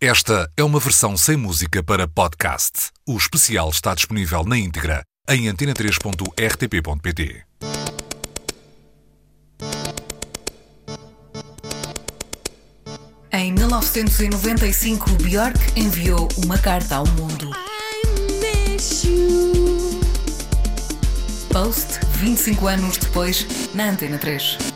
Esta é uma versão sem música para podcast. O especial está disponível na íntegra em antena3.rtp.pt. Em 1995, Björk enviou uma carta ao mundo. Post, 25 anos depois, na Antena 3.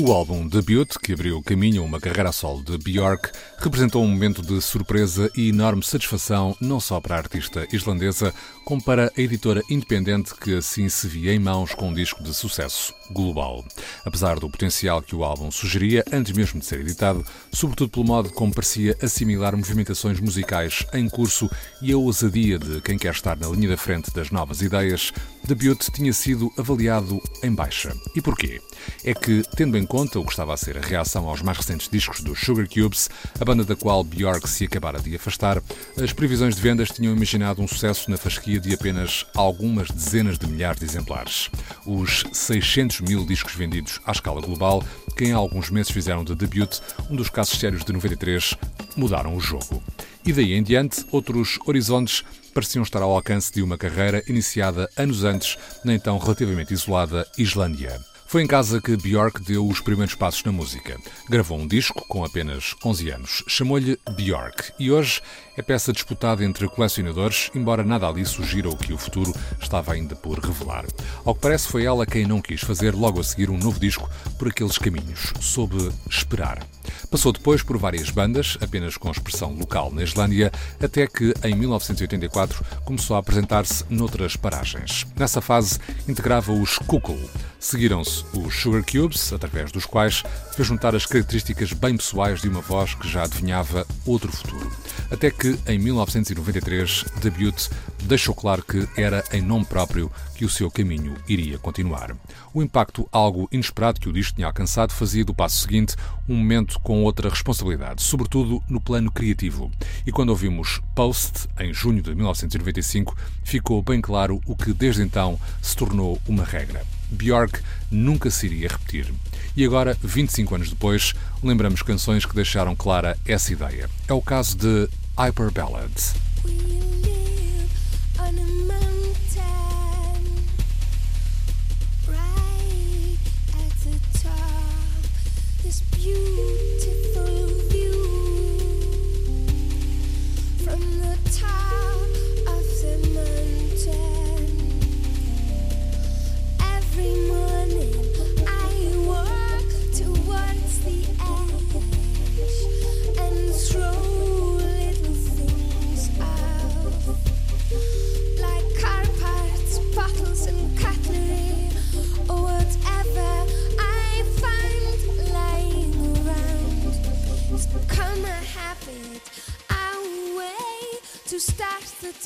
O álbum debut, que abriu caminho a uma carreira solo de Björk, representou um momento de surpresa e enorme satisfação não só para a artista islandesa, como para a editora independente que assim se via em mãos com um disco de sucesso global. Apesar do potencial que o álbum sugeria antes mesmo de ser editado, sobretudo pelo modo como parecia assimilar movimentações musicais em curso e a ousadia de quem quer estar na linha da frente das novas ideias, Debut tinha sido avaliado em baixa. E porquê? É que, tendo em conta o que estava a ser a reação aos mais recentes discos dos Sugar Cubes, a banda da qual Björk se acabara de afastar, as previsões de vendas tinham imaginado um sucesso na fasquia de apenas algumas dezenas de milhares de exemplares. Os 600 mil discos vendidos à escala global, que em alguns meses fizeram de debut um dos casos sérios de 93, mudaram o jogo. E daí em diante, outros horizontes pareciam estar ao alcance de uma carreira iniciada anos antes na então relativamente isolada Islândia. Foi em casa que Björk deu os primeiros passos na música. Gravou um disco com apenas 11 anos. Chamou-lhe Björk e hoje é peça disputada entre colecionadores, embora nada ali sugira o que o futuro estava ainda por revelar. Ao que parece, foi ela quem não quis fazer logo a seguir um novo disco por aqueles caminhos, soube esperar. Passou depois por várias bandas, apenas com expressão local na Islândia, até que em 1984 começou a apresentar-se noutras paragens. Nessa fase integrava os Kukul. Seguiram-se os Sugar Cubes, através dos quais fez juntar as características bem pessoais de uma voz que já adivinhava outro futuro. Até que, em 1993, Debut deixou claro que era em nome próprio que o seu caminho iria continuar. O impacto algo inesperado que o disco tinha alcançado fazia do passo seguinte um momento com outra responsabilidade, sobretudo no plano criativo. E quando ouvimos Post, em junho de 1995, ficou bem claro o que desde então se tornou uma regra. Björk nunca se iria repetir. E agora, 25 anos depois, lembramos canções que deixaram clara essa ideia. É o caso de Hyper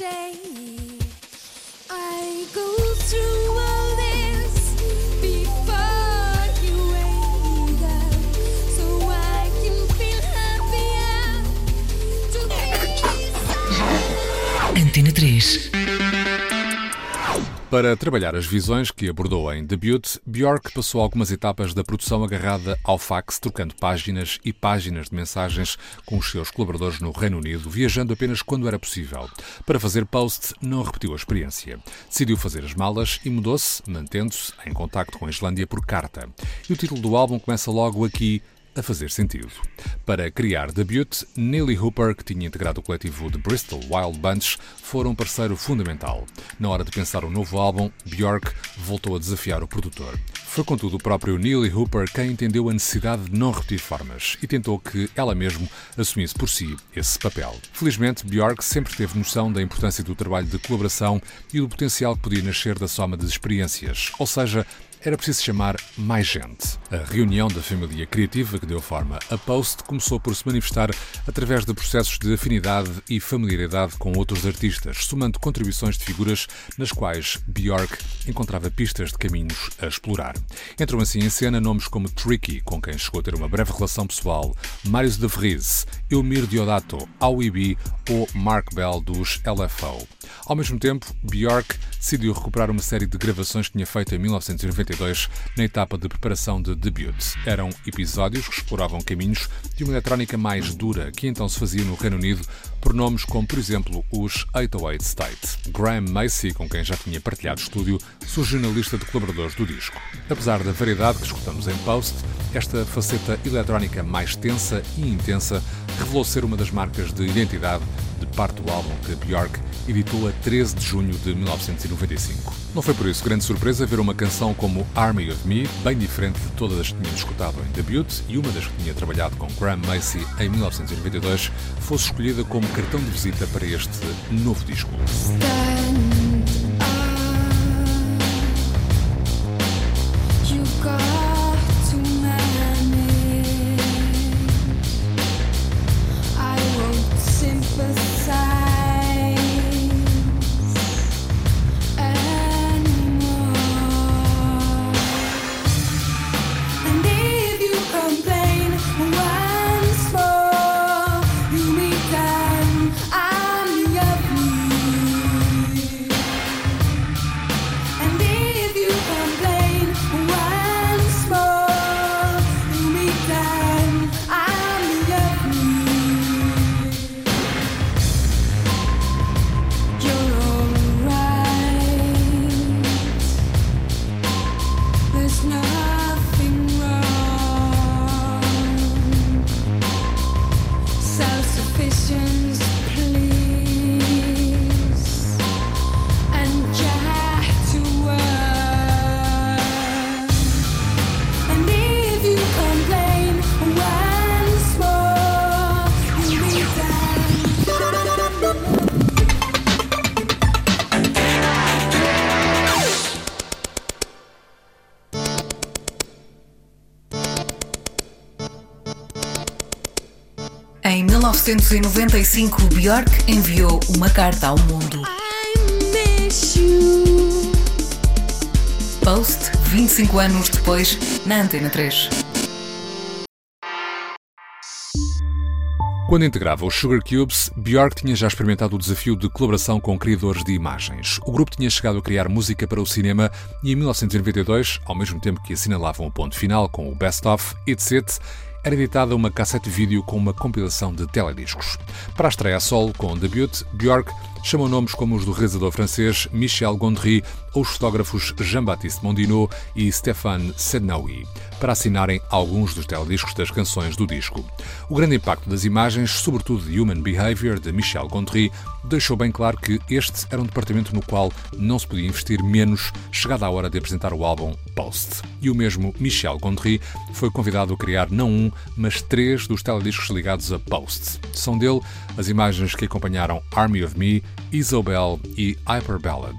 Ballads. Antena 3. Para trabalhar as visões que abordou em Debut, Björk passou algumas etapas da produção agarrada ao fax, trocando páginas e páginas de mensagens com os seus colaboradores no Reino Unido, viajando apenas quando era possível. Para fazer post, não repetiu a experiência. Decidiu fazer as malas e mudou-se, mantendo-se em contacto com a Islândia por carta. E o título do álbum começa logo aqui, a fazer sentido. Para criar Debut, Neely Hooper, que tinha integrado o coletivo de Bristol Wild Bunch, foi um parceiro fundamental. Na hora de pensar o um novo álbum, Björk voltou a desafiar o produtor. Foi contudo o próprio Neely Hooper quem entendeu a necessidade de não repetir formas e tentou que ela mesma assumisse por si esse papel. Felizmente, Björk sempre teve noção da importância do trabalho de colaboração e do potencial que podia nascer da soma de experiências, ou seja, era preciso chamar mais gente. A reunião da família criativa que deu forma a Post começou por se manifestar através de processos de afinidade e familiaridade com outros artistas, somando contribuições de figuras nas quais Björk encontrava pistas de caminhos a explorar. Entram assim em cena nomes como Tricky, com quem chegou a ter uma breve relação pessoal, Marius de Vries, Eumir Diodato, Aui ou Mark Bell dos LFO. Ao mesmo tempo, Björk decidiu recuperar uma série de gravações que tinha feito em 1990 1992, na etapa de preparação de debut. Eram episódios que exploravam caminhos de uma eletrónica mais dura que então se fazia no Reino Unido por nomes como, por exemplo, os 808 State. Graham Macy, com quem já tinha partilhado estúdio, surgiu na lista de colaboradores do disco. Apesar da variedade que escutamos em Post, esta faceta eletrónica mais tensa e intensa revelou ser uma das marcas de identidade de parte do álbum que Björk editou a 13 de junho de 1995. Não foi por isso grande surpresa ver uma canção como Army of Me, bem diferente de todas as que tínhamos escutado em debut e uma das que tinha trabalhado com Graham Macy em 1992, fosse escolhida como cartão de visita para este novo disco. Em 1995, Björk enviou uma carta ao mundo. Post, 25 anos depois, na Antena 3. Quando integrava os Sugar Cubes, Björk tinha já experimentado o desafio de colaboração com criadores de imagens. O grupo tinha chegado a criar música para o cinema e em 1992, ao mesmo tempo que assinalavam o ponto final com o Best Of, It's It, era editada uma cassete vídeo com uma compilação de telediscos. Para a estreia solo com o debut, Björk chamou nomes como os do realizador francês Michel Gondry ou os fotógrafos Jean-Baptiste Mondino e Stéphane Sednaoui para assinarem alguns dos telediscos das canções do disco. O grande impacto das imagens, sobretudo de Human Behavior, de Michel Gondry, deixou bem claro que este era um departamento no qual não se podia investir menos chegada a hora de apresentar o álbum Post. E o mesmo Michel Gondry foi convidado a criar não um, mas três dos telediscos ligados a Post. São dele as imagens que acompanharam Army of Me, Isobel e Hyper Ballad.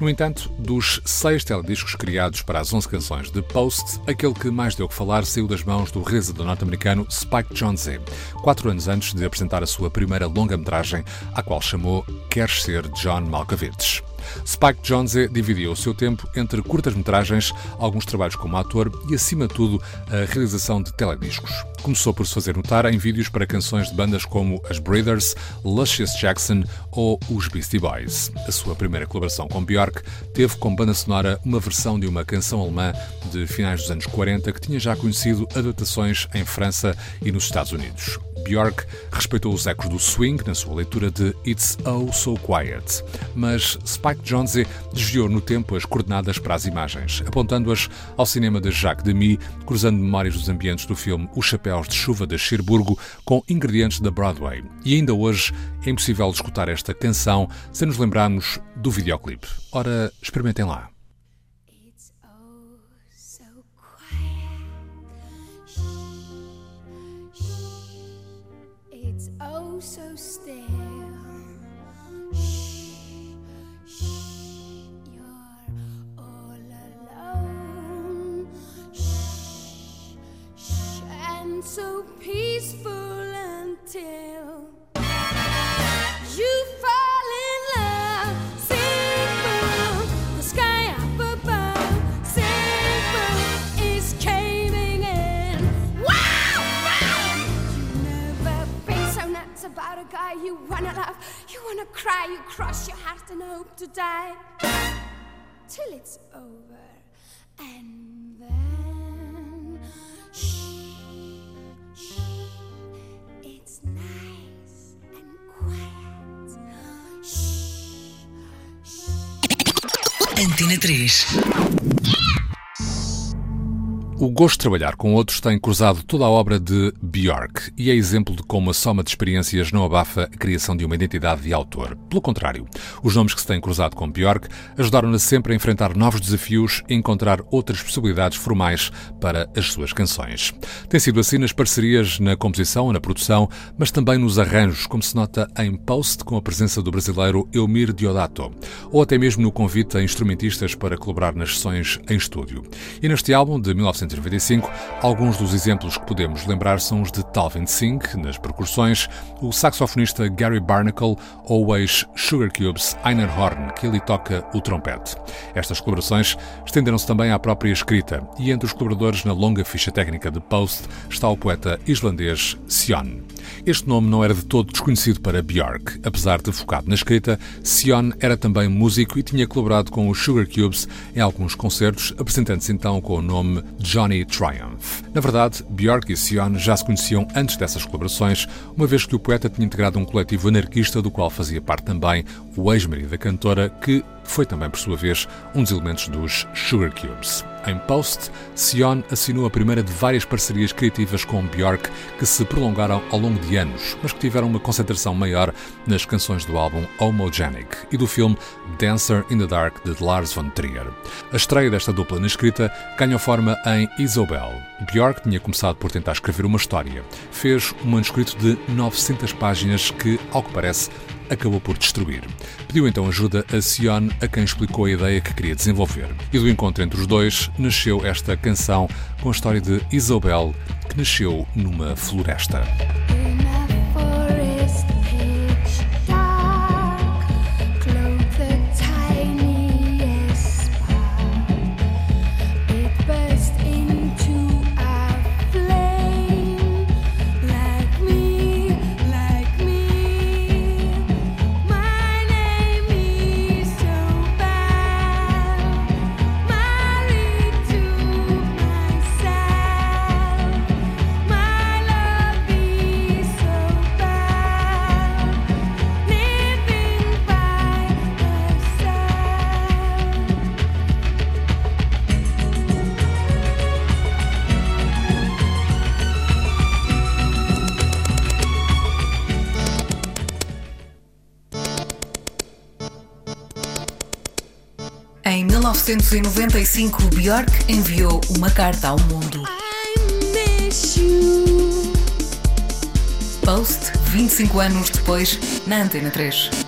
No entanto, dos seis telediscos criados para as 11 canções de Post, aquele que mais deu que falar saiu das mãos do realizador norte-americano Spike Jonze, quatro anos antes de apresentar a sua primeira longa-metragem, a qual chamou Queres Ser John Malkovich. Spike Jonze dividiu o seu tempo entre curtas-metragens, alguns trabalhos como ator e, acima de tudo, a realização de telediscos. Começou por se fazer notar em vídeos para canções de bandas como as Breeders, Luscious Jackson ou os Beastie Boys. A sua primeira colaboração com Björk teve como banda sonora uma versão de uma canção alemã de finais dos anos 40 que tinha já conhecido adaptações em França e nos Estados Unidos. Björk respeitou os ecos do swing na sua leitura de It's Oh So Quiet, mas Spike Jonze desviou no tempo as coordenadas para as imagens, apontando-as ao cinema de Jacques Demy, cruzando memórias dos ambientes do filme Os Chapéus de Chuva de Cherburgo com ingredientes da Broadway. E ainda hoje é impossível escutar esta canção sem nos lembrarmos do videoclipe. Ora, experimentem lá. So You wanna cry, you cross your heart and hope to die till it's over And then, shh, shh, it's nice and quiet. Shh, shh. Antena 3. O gosto de trabalhar com outros tem cruzado toda a obra de Björk e é exemplo de como a soma de experiências não abafa a criação de uma identidade de autor. Pelo contrário, os nomes que se têm cruzado com Björk ajudaram-na sempre a enfrentar novos desafios e encontrar outras possibilidades formais para as suas canções. Tem sido assim nas parcerias na composição na produção, mas também nos arranjos, como se nota em Post com a presença do brasileiro Elmir Diodato, ou até mesmo no convite a instrumentistas para colaborar nas sessões em estúdio. E neste álbum de 1995, alguns dos exemplos que podemos lembrar são os de Talvin Singh, nas percussões, o saxofonista Gary Barnacle ou o ex-Sugar Cubes Einar Horn, que ali toca o trompete. Estas colaborações estenderam-se também à própria escrita, e entre os colaboradores na longa ficha técnica de Post está o poeta islandês Sion. Este nome não era de todo desconhecido para Björk. Apesar de focado na escrita, Sion era também músico e tinha colaborado com os Sugar Cubes em alguns concertos, apresentando-se então com o nome Johnny Triumph. Na verdade, Björk e Sion já se conheciam antes dessas colaborações, uma vez que o poeta tinha integrado um coletivo anarquista do qual fazia parte também o ex-marido da cantora, que foi também, por sua vez, um dos elementos dos Sugar Cubes. Em Post, Sion assinou a primeira de várias parcerias criativas com Björk que se prolongaram ao longo de anos, mas que tiveram uma concentração maior nas canções do álbum Homogenic e do filme Dancer in the Dark de Lars von Trier. A estreia desta dupla na escrita ganhou forma em Isobel. Björk tinha começado por tentar escrever uma história. Fez um manuscrito de 900 páginas que, ao que parece, acabou por destruir. Pediu então ajuda a Sion, a quem explicou a ideia que queria desenvolver. E do encontro entre os dois nasceu esta canção com a história de Isobel, que nasceu numa floresta. 1995, Björk enviou uma carta ao mundo. Post, 25 anos depois, na Antena 3.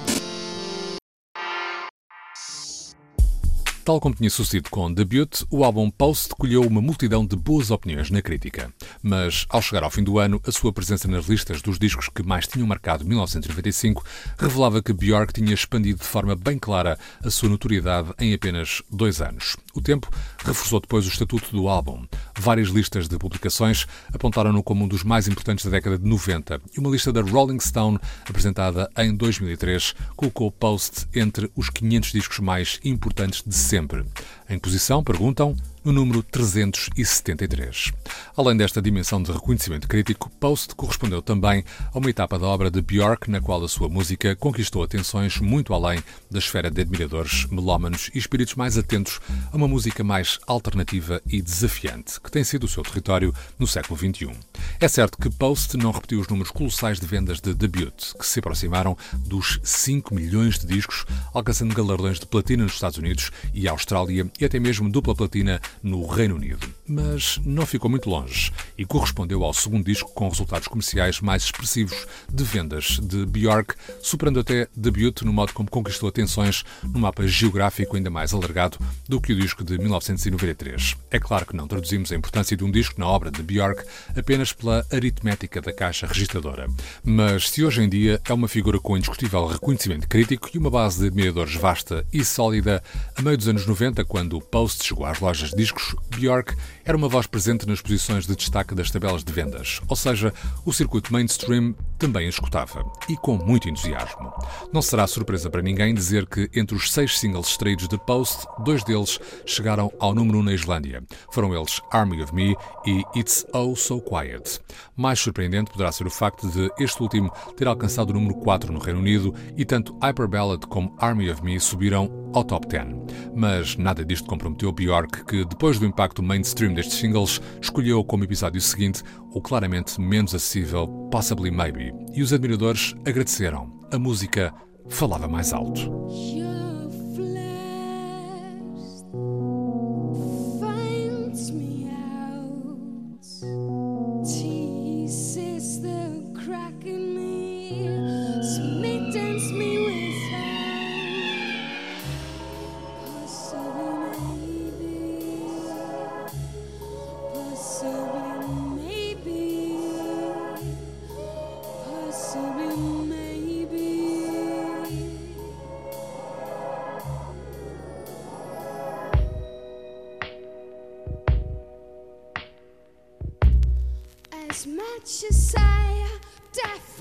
Tal como tinha sucedido com Debut, o álbum Post colheu uma multidão de boas opiniões na crítica. Mas, ao chegar ao fim do ano, a sua presença nas listas dos discos que mais tinham marcado 1995 revelava que Björk tinha expandido de forma bem clara a sua notoriedade em apenas dois anos. O tempo reforçou depois o estatuto do álbum. Várias listas de publicações apontaram-no como um dos mais importantes da década de 90 e uma lista da Rolling Stone, apresentada em 2003, colocou Post entre os 500 discos mais importantes de sempre. Em posição, perguntam, no número 373. Além desta dimensão de reconhecimento crítico, Post correspondeu também a uma etapa da obra de Björk na qual a sua música conquistou atenções muito além da esfera de admiradores melómanos e espíritos mais atentos a uma música mais alternativa e desafiante, que tem sido o seu território no século XXI. É certo que Post não repetiu os números colossais de vendas de debut, que se aproximaram dos 5 milhões de discos, alcançando galardões de platina nos Estados Unidos e Austrália e até mesmo dupla platina no Reino Unido. Mas não ficou muito longe e correspondeu ao segundo disco com resultados comerciais mais expressivos de vendas de Björk, superando até debut no modo como conquistou atenções no mapa geográfico ainda mais alargado do que o disco de 1993. É claro que não traduzimos a importância de um disco na obra de Björk apenas pela aritmética da caixa registradora. Mas se hoje em dia é uma figura com indiscutível reconhecimento crítico e uma base de admiradores vasta e sólida, a meio dos anos 90, quando o Post chegou às lojas de discos, Björk era uma voz presente nas posições de destaque das tabelas de vendas, ou seja, o circuito mainstream também escutava, e com muito entusiasmo. Não será surpresa para ninguém dizer que entre os seis singles extraídos de Post, dois deles chegaram ao número 1 na Islândia. Foram eles Army of Me e It's Oh So Quiet. Mais surpreendente poderá ser o facto de este último ter alcançado o número 4 no Reino Unido e tanto Hyper Ballad como Army of Me subiram ao top 10. Mas nada disto comprometeu Bjork, que depois do impacto mainstream destes singles, escolheu como episódio seguinte o claramente menos acessível Possibly Maybe. E os admiradores agradeceram. A música falava mais alto. Your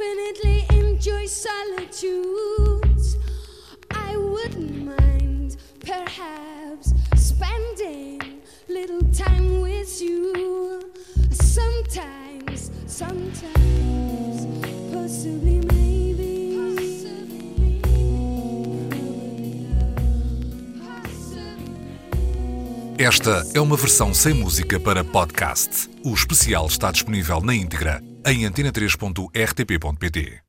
definitely enjoy solitude, I wouldn't mind perhaps spending little time with you. Sometimes, sometimes, possibly maybe. Possibly. Esta é uma versão sem música para podcast. O especial está disponível na íntegra em antena3.rtp.pt.